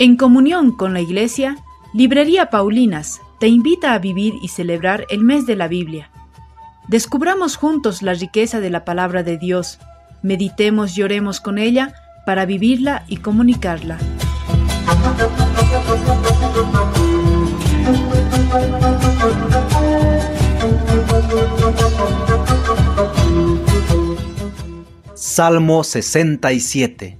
En comunión con la Iglesia, Librería Paulinas te invita a vivir y celebrar el mes de la Biblia. Descubramos juntos la riqueza de la palabra de Dios, meditemos y oremos con ella para vivirla y comunicarla. Salmo 67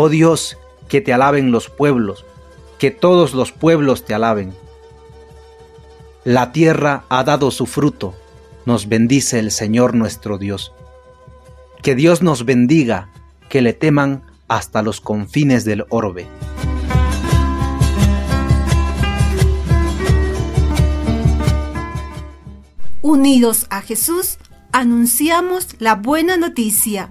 Oh Dios, que te alaben los pueblos, que todos los pueblos te alaben. La tierra ha dado su fruto, nos bendice el Señor nuestro Dios. Que Dios nos bendiga, que le teman hasta los confines del orbe. Unidos a Jesús, anunciamos la buena noticia.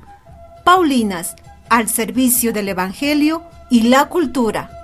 Paulinas, al servicio del Evangelio y la cultura.